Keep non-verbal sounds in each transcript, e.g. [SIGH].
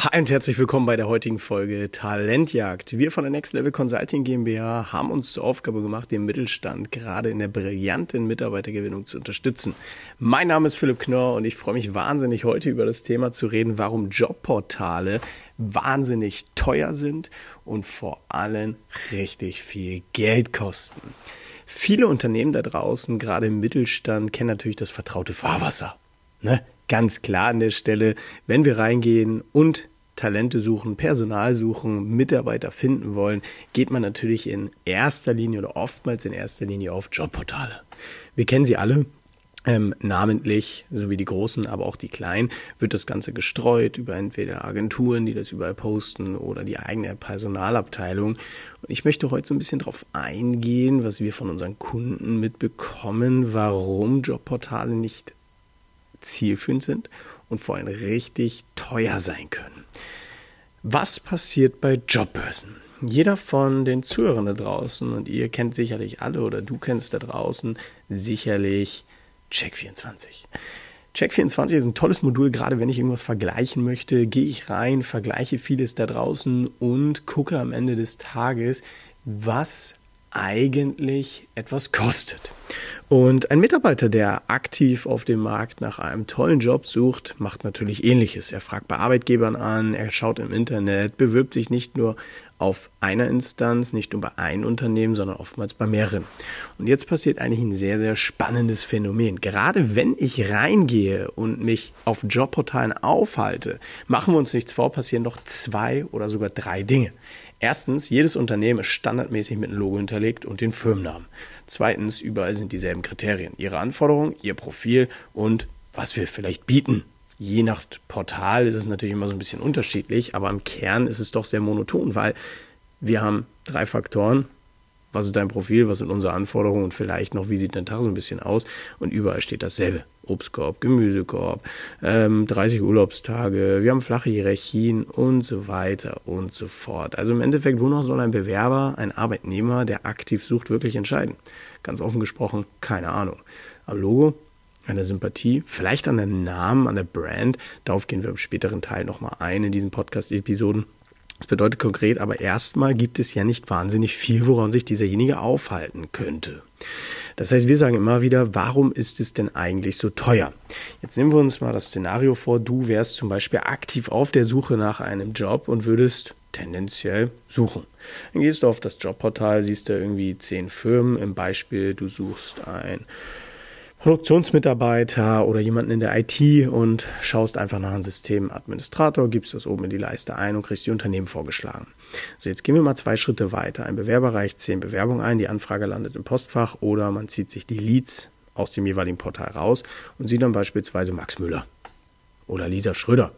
Hi und herzlich willkommen bei der heutigen Folge Talentjagd. Wir von der Next Level Consulting GmbH haben uns zur Aufgabe gemacht, den Mittelstand gerade in der brillanten Mitarbeitergewinnung zu unterstützen. Mein Name ist Philipp Knorr und ich freue mich wahnsinnig heute über das Thema zu reden, warum Jobportale wahnsinnig teuer sind und vor allem richtig viel Geld kosten. Viele Unternehmen da draußen, gerade im Mittelstand, kennen natürlich das vertraute Fahrwasser. Ne? Ganz klar an der Stelle, wenn wir reingehen und Talente suchen, Personal suchen, Mitarbeiter finden wollen, geht man natürlich in erster Linie oder oftmals in erster Linie auf Jobportale. Wir kennen sie alle. Ähm, namentlich, so wie die großen, aber auch die kleinen, wird das Ganze gestreut über entweder Agenturen, die das überall posten oder die eigene Personalabteilung. Und ich möchte heute so ein bisschen darauf eingehen, was wir von unseren Kunden mitbekommen, warum Jobportale nicht zielführend sind und vor allem richtig teuer sein können. Was passiert bei Jobbörsen? Jeder von den Zuhörern da draußen und ihr kennt sicherlich alle oder du kennst da draußen sicherlich Check24. Check24 ist ein tolles Modul, gerade wenn ich irgendwas vergleichen möchte, gehe ich rein, vergleiche vieles da draußen und gucke am Ende des Tages, was eigentlich etwas kostet. Und ein Mitarbeiter, der aktiv auf dem Markt nach einem tollen Job sucht, macht natürlich ähnliches. Er fragt bei Arbeitgebern an, er schaut im Internet, bewirbt sich nicht nur auf einer Instanz, nicht nur bei einem Unternehmen, sondern oftmals bei mehreren. Und jetzt passiert eigentlich ein sehr, sehr spannendes Phänomen. Gerade wenn ich reingehe und mich auf Jobportalen aufhalte, machen wir uns nichts vor, passieren doch zwei oder sogar drei Dinge. Erstens, jedes Unternehmen ist standardmäßig mit einem Logo hinterlegt und den Firmennamen. Zweitens, überall sind dieselben Kriterien. Ihre Anforderungen, Ihr Profil und was wir vielleicht bieten. Je nach Portal ist es natürlich immer so ein bisschen unterschiedlich, aber im Kern ist es doch sehr monoton, weil wir haben drei Faktoren, was ist dein Profil, was sind unsere Anforderungen und vielleicht noch, wie sieht dein Tag so ein bisschen aus. Und überall steht dasselbe. Obstkorb, Gemüsekorb, ähm, 30 Urlaubstage, wir haben flache Hierarchien und so weiter und so fort. Also im Endeffekt, wonach soll ein Bewerber, ein Arbeitnehmer, der aktiv sucht, wirklich entscheiden? Ganz offen gesprochen, keine Ahnung. Am Logo, an der Sympathie, vielleicht an den Namen, an der Brand, darauf gehen wir im späteren Teil nochmal ein in diesen Podcast-Episoden. Bedeutet konkret, aber erstmal gibt es ja nicht wahnsinnig viel, woran sich dieserjenige aufhalten könnte. Das heißt, wir sagen immer wieder, warum ist es denn eigentlich so teuer? Jetzt nehmen wir uns mal das Szenario vor, du wärst zum Beispiel aktiv auf der Suche nach einem Job und würdest tendenziell suchen. Dann gehst du auf das Jobportal, siehst du irgendwie zehn Firmen. Im Beispiel, du suchst ein Produktionsmitarbeiter oder jemanden in der IT und schaust einfach nach einem Systemadministrator, gibst das oben in die Leiste ein und kriegst die Unternehmen vorgeschlagen. So, jetzt gehen wir mal zwei Schritte weiter. Ein Bewerber reicht zehn Bewerbungen ein, die Anfrage landet im Postfach oder man zieht sich die Leads aus dem jeweiligen Portal raus und sieht dann beispielsweise Max Müller oder Lisa Schröder.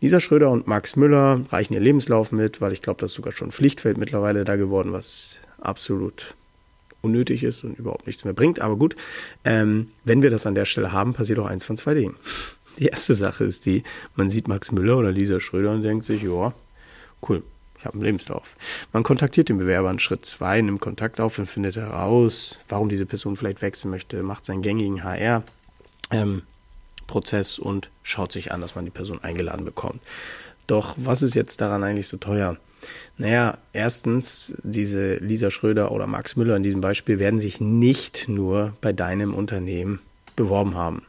Lisa Schröder und Max Müller reichen ihr Lebenslauf mit, weil ich glaube, das ist sogar schon Pflichtfeld mittlerweile da geworden, was absolut unnötig ist und überhaupt nichts mehr bringt. Aber gut, ähm, wenn wir das an der Stelle haben, passiert auch eins von zwei Dingen. [LAUGHS] Die erste Sache ist die, man sieht Max Müller oder Lisa Schröder und denkt sich, ja, cool, ich habe einen Lebenslauf. Man kontaktiert den Bewerber in Schritt zwei, nimmt Kontakt auf und findet heraus, warum diese Person vielleicht wechseln möchte, macht seinen gängigen HR. Ähm, Prozess und schaut sich an, dass man die Person eingeladen bekommt. Doch was ist jetzt daran eigentlich so teuer? Naja, erstens, diese Lisa Schröder oder Max Müller in diesem Beispiel werden sich nicht nur bei deinem Unternehmen beworben haben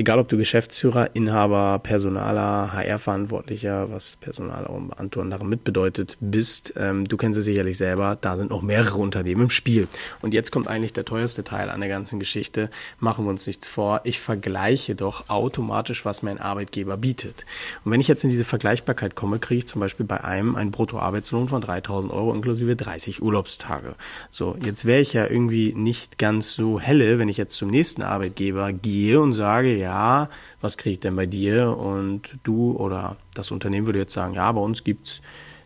egal ob du Geschäftsführer, Inhaber, Personaler, HR-Verantwortlicher, was Personaler und anderem mitbedeutet, bist, ähm, du kennst es sicherlich selber, da sind noch mehrere Unternehmen im Spiel. Und jetzt kommt eigentlich der teuerste Teil an der ganzen Geschichte. Machen wir uns nichts vor. Ich vergleiche doch automatisch, was mein Arbeitgeber bietet. Und wenn ich jetzt in diese Vergleichbarkeit komme, kriege ich zum Beispiel bei einem einen Bruttoarbeitslohn von 3000 Euro inklusive 30 Urlaubstage. So, jetzt wäre ich ja irgendwie nicht ganz so helle, wenn ich jetzt zum nächsten Arbeitgeber gehe und sage, ja, ja, was kriege ich denn bei dir? Und du oder das Unternehmen würde jetzt sagen, ja, bei uns gibt's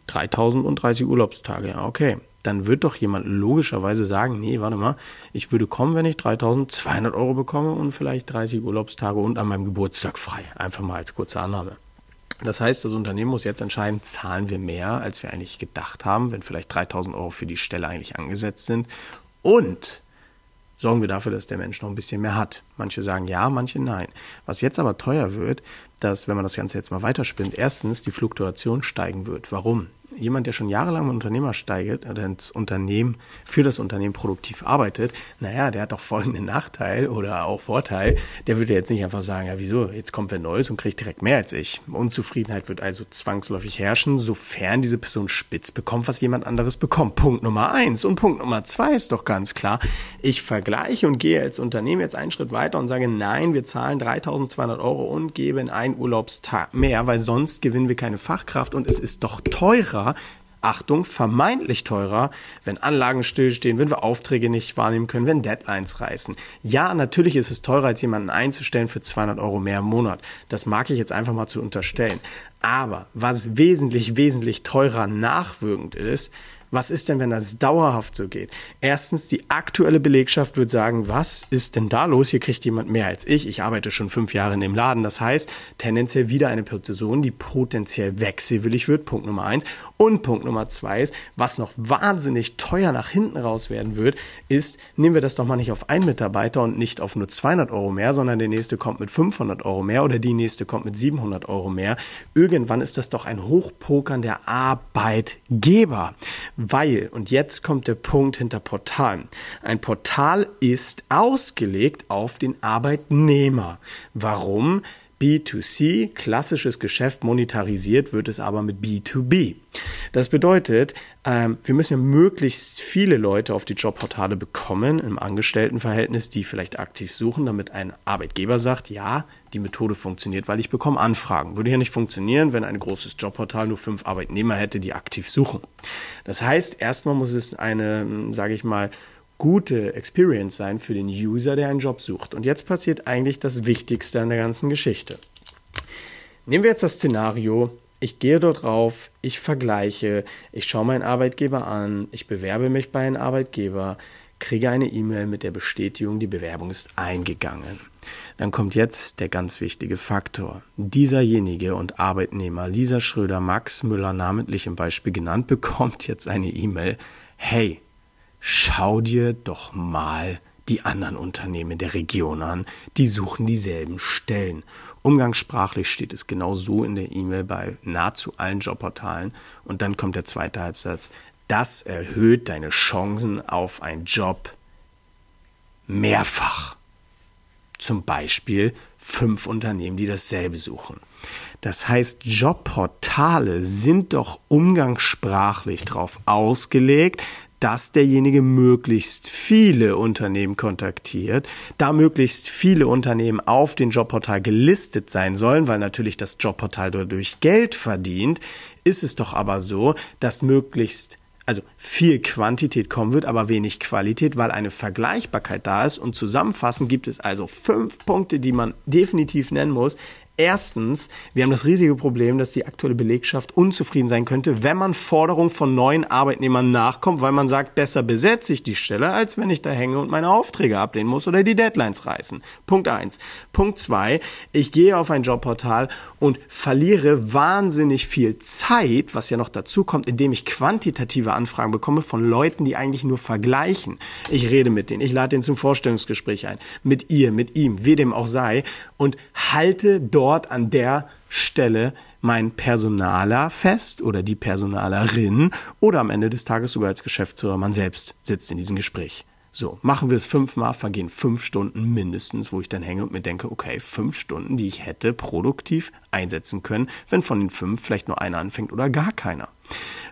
3030 Urlaubstage. Ja, okay. Dann wird doch jemand logischerweise sagen, nee, warte mal, ich würde kommen, wenn ich 3200 Euro bekomme und vielleicht 30 Urlaubstage und an meinem Geburtstag frei. Einfach mal als kurze Annahme. Das heißt, das Unternehmen muss jetzt entscheiden, zahlen wir mehr, als wir eigentlich gedacht haben, wenn vielleicht 3000 Euro für die Stelle eigentlich angesetzt sind. Und sorgen wir dafür, dass der Mensch noch ein bisschen mehr hat. Manche sagen ja, manche nein. Was jetzt aber teuer wird, dass, wenn man das Ganze jetzt mal weiterspinnt, erstens die Fluktuation steigen wird. Warum? jemand, der schon jahrelang im Unternehmer steigt oder ins Unternehmen, für das Unternehmen produktiv arbeitet, naja, der hat doch folgenden Nachteil oder auch Vorteil. Der würde jetzt nicht einfach sagen, ja, wieso, jetzt kommt wer Neues und kriegt direkt mehr als ich. Unzufriedenheit wird also zwangsläufig herrschen, sofern diese Person spitz bekommt, was jemand anderes bekommt. Punkt Nummer eins. Und Punkt Nummer zwei ist doch ganz klar. Ich vergleiche und gehe als Unternehmen jetzt einen Schritt weiter und sage, nein, wir zahlen 3200 Euro und geben einen Urlaubstag mehr, weil sonst gewinnen wir keine Fachkraft und es ist doch teurer, teurer, Achtung, vermeintlich teurer, wenn Anlagen stillstehen, wenn wir Aufträge nicht wahrnehmen können, wenn Deadlines reißen. Ja, natürlich ist es teurer, als jemanden einzustellen für 200 Euro mehr im Monat. Das mag ich jetzt einfach mal zu unterstellen. Aber was wesentlich, wesentlich teurer nachwirkend ist, was ist denn, wenn das dauerhaft so geht? Erstens, die aktuelle Belegschaft wird sagen, was ist denn da los? Hier kriegt jemand mehr als ich. Ich arbeite schon fünf Jahre in dem Laden. Das heißt, tendenziell wieder eine Person, die potenziell wechselwillig wird. Punkt Nummer eins. Und Punkt Nummer zwei ist, was noch wahnsinnig teuer nach hinten raus werden wird, ist, nehmen wir das doch mal nicht auf einen Mitarbeiter und nicht auf nur 200 Euro mehr, sondern der nächste kommt mit 500 Euro mehr oder die nächste kommt mit 700 Euro mehr. Irgendwann ist das doch ein Hochpokern der Arbeitgeber. Weil, und jetzt kommt der Punkt hinter Portalen. Ein Portal ist ausgelegt auf den Arbeitnehmer. Warum? B2C, klassisches Geschäft, monetarisiert wird es aber mit B2B. Das bedeutet, ähm, wir müssen ja möglichst viele Leute auf die Jobportale bekommen im Angestelltenverhältnis, die vielleicht aktiv suchen, damit ein Arbeitgeber sagt, ja, die Methode funktioniert, weil ich bekomme Anfragen. Würde ja nicht funktionieren, wenn ein großes Jobportal nur fünf Arbeitnehmer hätte, die aktiv suchen. Das heißt, erstmal muss es eine, sage ich mal, gute Experience sein für den User, der einen Job sucht. Und jetzt passiert eigentlich das Wichtigste an der ganzen Geschichte. Nehmen wir jetzt das Szenario, ich gehe dort rauf, ich vergleiche, ich schaue meinen Arbeitgeber an, ich bewerbe mich bei einem Arbeitgeber, kriege eine E-Mail mit der Bestätigung, die Bewerbung ist eingegangen. Dann kommt jetzt der ganz wichtige Faktor. Dieserjenige und Arbeitnehmer Lisa Schröder, Max Müller namentlich im Beispiel genannt, [LAUGHS] bekommt jetzt eine E-Mail. Hey, schau dir doch mal die anderen Unternehmen der Region an, die suchen dieselben Stellen. Umgangssprachlich steht es genau so in der E-Mail bei nahezu allen Jobportalen. Und dann kommt der zweite Halbsatz. Das erhöht deine Chancen auf einen Job mehrfach. Zum Beispiel fünf Unternehmen, die dasselbe suchen. Das heißt, Jobportale sind doch umgangssprachlich darauf ausgelegt, dass derjenige möglichst viele Unternehmen kontaktiert, da möglichst viele Unternehmen auf den Jobportal gelistet sein sollen, weil natürlich das Jobportal dadurch Geld verdient, ist es doch aber so, dass möglichst also viel Quantität kommen wird, aber wenig Qualität, weil eine Vergleichbarkeit da ist. Und zusammenfassend gibt es also fünf Punkte, die man definitiv nennen muss, Erstens, wir haben das riesige Problem, dass die aktuelle Belegschaft unzufrieden sein könnte, wenn man Forderungen von neuen Arbeitnehmern nachkommt, weil man sagt, besser besetze ich die Stelle, als wenn ich da hänge und meine Aufträge ablehnen muss oder die Deadlines reißen. Punkt eins. Punkt zwei, ich gehe auf ein Jobportal und verliere wahnsinnig viel Zeit, was ja noch dazu kommt, indem ich quantitative Anfragen bekomme von Leuten, die eigentlich nur vergleichen. Ich rede mit denen, ich lade den zum Vorstellungsgespräch ein, mit ihr, mit ihm, wie dem auch sei, und halte dort dort an der Stelle mein Personaler fest oder die Personalerin oder am Ende des Tages sogar als Geschäftsführer man selbst sitzt in diesem Gespräch. So, machen wir es fünfmal, vergehen fünf Stunden mindestens, wo ich dann hänge und mir denke, okay, fünf Stunden, die ich hätte produktiv einsetzen können, wenn von den fünf vielleicht nur einer anfängt oder gar keiner.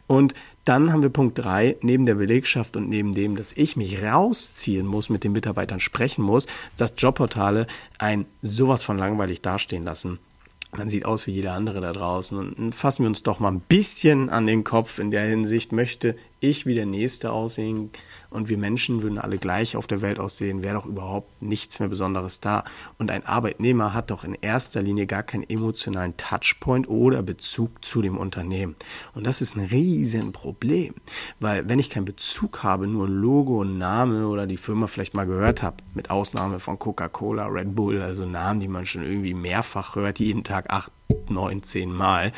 Und dann haben wir Punkt drei neben der Belegschaft und neben dem, dass ich mich rausziehen muss, mit den Mitarbeitern sprechen muss, dass Jobportale ein sowas von langweilig dastehen lassen. Man sieht aus wie jeder andere da draußen und fassen wir uns doch mal ein bisschen an den Kopf in der Hinsicht, möchte ich wie der Nächste aussehen und wir Menschen würden alle gleich auf der Welt aussehen, wäre doch überhaupt nichts mehr Besonderes da. Und ein Arbeitnehmer hat doch in erster Linie gar keinen emotionalen Touchpoint oder Bezug zu dem Unternehmen. Und das ist ein Riesenproblem, weil wenn ich keinen Bezug habe, nur ein Logo, Name oder die Firma vielleicht mal gehört habe, mit Ausnahme von Coca-Cola, Red Bull, also Namen, die man schon irgendwie mehrfach hört, jeden Tag acht, neun, zehn Mal,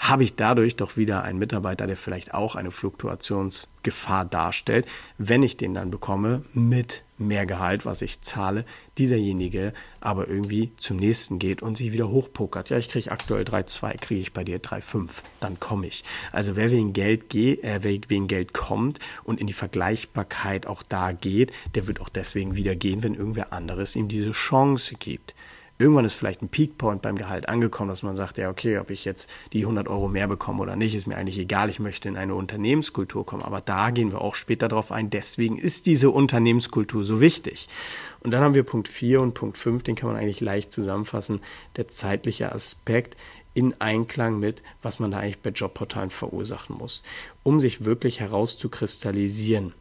habe ich dadurch doch wieder einen Mitarbeiter, der vielleicht auch eine Fluktuationsgefahr darstellt, wenn ich den dann bekomme mit mehr Gehalt, was ich zahle, dieserjenige aber irgendwie zum nächsten geht und sich wieder hochpokert. Ja, ich kriege aktuell 3,2, kriege ich bei dir 3,5, dann komme ich. Also wer wegen Geld geht, äh, wegen Geld kommt und in die Vergleichbarkeit auch da geht, der wird auch deswegen wieder gehen, wenn irgendwer anderes ihm diese Chance gibt irgendwann ist vielleicht ein Peakpoint beim Gehalt angekommen, dass man sagt, ja, okay, ob ich jetzt die 100 Euro mehr bekomme oder nicht, ist mir eigentlich egal. Ich möchte in eine Unternehmenskultur kommen. Aber da gehen wir auch später drauf ein. Deswegen ist diese Unternehmenskultur so wichtig. Und dann haben wir Punkt 4 und Punkt 5, den kann man eigentlich leicht zusammenfassen. Der zeitliche Aspekt in Einklang mit, was man da eigentlich bei Jobportalen verursachen muss, um sich wirklich herauszukristallisieren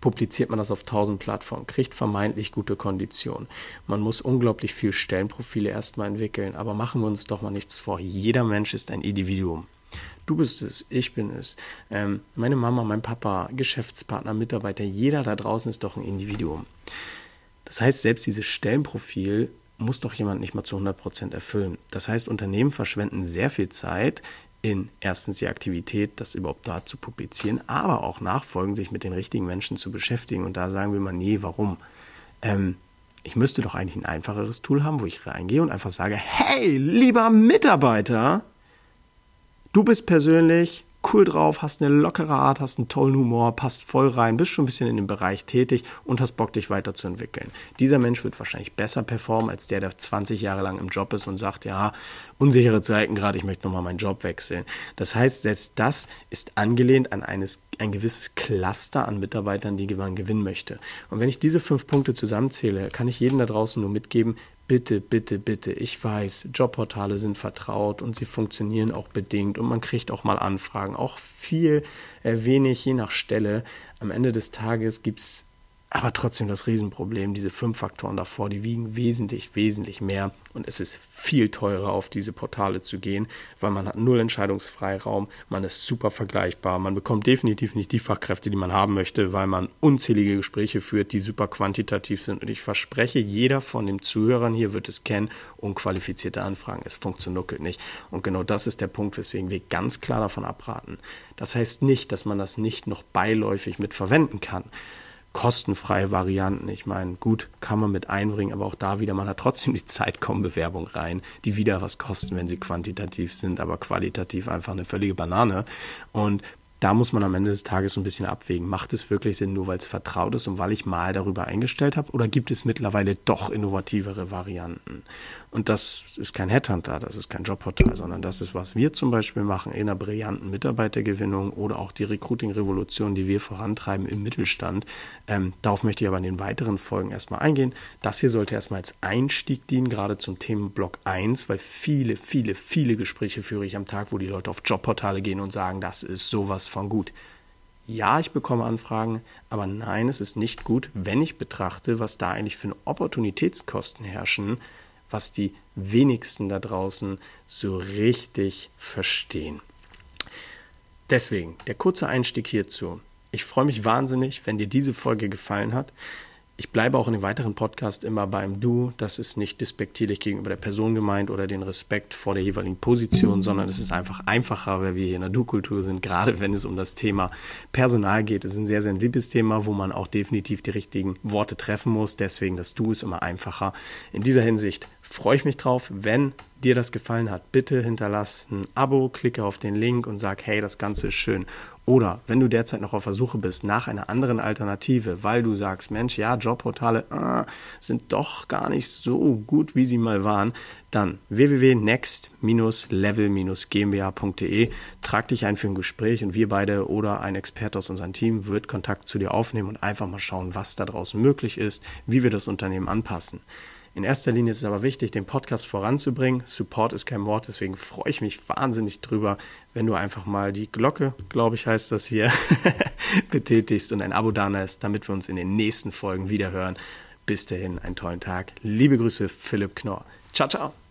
publiziert man das auf 1000 Plattformen, kriegt vermeintlich gute Konditionen. Man muss unglaublich viel Stellenprofile erstmal entwickeln, aber machen wir uns doch mal nichts vor. Jeder Mensch ist ein Individuum. Du bist es, ich bin es. Ähm, meine Mama, mein Papa, Geschäftspartner, Mitarbeiter, jeder da draußen ist doch ein Individuum. Das heißt, selbst dieses Stellenprofil muss doch jemand nicht mal zu 100% erfüllen. Das heißt, Unternehmen verschwenden sehr viel Zeit, in erstens die Aktivität, das überhaupt da zu publizieren, aber auch nachfolgend sich mit den richtigen Menschen zu beschäftigen. Und da sagen wir mal, nee, warum? Ähm, ich müsste doch eigentlich ein einfacheres Tool haben, wo ich reingehe und einfach sage, hey, lieber Mitarbeiter, du bist persönlich cool drauf, hast eine lockere Art, hast einen tollen Humor, passt voll rein, bist schon ein bisschen in dem Bereich tätig und hast Bock, dich weiterzuentwickeln. Dieser Mensch wird wahrscheinlich besser performen als der, der 20 Jahre lang im Job ist und sagt, ja, unsichere Zeiten gerade, ich möchte nochmal meinen Job wechseln. Das heißt, selbst das ist angelehnt an eines, ein gewisses Cluster an Mitarbeitern, die man gewinnen möchte. Und wenn ich diese fünf Punkte zusammenzähle, kann ich jedem da draußen nur mitgeben, bitte, bitte, bitte, ich weiß, Jobportale sind vertraut und sie funktionieren auch bedingt und man kriegt auch mal Anfragen, auch viel, äh, wenig, je nach Stelle. Am Ende des Tages gibt es aber trotzdem das Riesenproblem, diese fünf Faktoren davor, die wiegen wesentlich, wesentlich mehr. Und es ist viel teurer, auf diese Portale zu gehen, weil man hat null Entscheidungsfreiraum, man ist super vergleichbar, man bekommt definitiv nicht die Fachkräfte, die man haben möchte, weil man unzählige Gespräche führt, die super quantitativ sind. Und ich verspreche, jeder von den Zuhörern hier wird es kennen, unqualifizierte Anfragen. Es funktioniert nicht. Und genau das ist der Punkt, weswegen wir ganz klar davon abraten. Das heißt nicht, dass man das nicht noch beiläufig mit verwenden kann kostenfreie Varianten. Ich meine, gut, kann man mit einbringen, aber auch da wieder, man hat trotzdem die Zeitkom-Bewerbung rein, die wieder was kosten, wenn sie quantitativ sind, aber qualitativ einfach eine völlige Banane. Und da muss man am Ende des Tages ein bisschen abwägen. Macht es wirklich Sinn, nur weil es vertraut ist und weil ich mal darüber eingestellt habe? Oder gibt es mittlerweile doch innovativere Varianten? Und das ist kein Headhunter, das ist kein Jobportal, sondern das ist, was wir zum Beispiel machen in einer brillanten Mitarbeitergewinnung oder auch die Recruiting-Revolution, die wir vorantreiben im Mittelstand. Ähm, darauf möchte ich aber in den weiteren Folgen erstmal eingehen. Das hier sollte erstmal als Einstieg dienen, gerade zum Themenblock 1, weil viele, viele, viele Gespräche führe ich am Tag, wo die Leute auf Jobportale gehen und sagen, das ist sowas von gut. Ja, ich bekomme Anfragen, aber nein, es ist nicht gut, wenn ich betrachte, was da eigentlich für Opportunitätskosten herrschen, was die wenigsten da draußen so richtig verstehen. Deswegen der kurze Einstieg hierzu. Ich freue mich wahnsinnig, wenn dir diese Folge gefallen hat. Ich bleibe auch in den weiteren Podcast immer beim Du. Das ist nicht despektierlich gegenüber der Person gemeint oder den Respekt vor der jeweiligen Position, sondern es ist einfach einfacher, weil wir hier in der Du-Kultur sind, gerade wenn es um das Thema Personal geht. Es ist ein sehr sensibles Thema, wo man auch definitiv die richtigen Worte treffen muss. Deswegen das Du ist immer einfacher. In dieser Hinsicht freue ich mich drauf, wenn dir das gefallen hat. Bitte hinterlass ein Abo, klicke auf den Link und sag, hey, das Ganze ist schön. Oder wenn du derzeit noch auf der Suche bist nach einer anderen Alternative, weil du sagst, Mensch, ja, Jobportale äh, sind doch gar nicht so gut, wie sie mal waren, dann www.next-level-gmbh.de trag dich ein für ein Gespräch und wir beide oder ein Experte aus unserem Team wird Kontakt zu dir aufnehmen und einfach mal schauen, was da draußen möglich ist, wie wir das Unternehmen anpassen. In erster Linie ist es aber wichtig, den Podcast voranzubringen. Support ist kein Wort, deswegen freue ich mich wahnsinnig drüber, wenn du einfach mal die Glocke, glaube ich, heißt das hier, [LAUGHS] betätigst und ein Abo da ist, damit wir uns in den nächsten Folgen wiederhören. Bis dahin, einen tollen Tag. Liebe Grüße, Philipp Knorr. Ciao, ciao.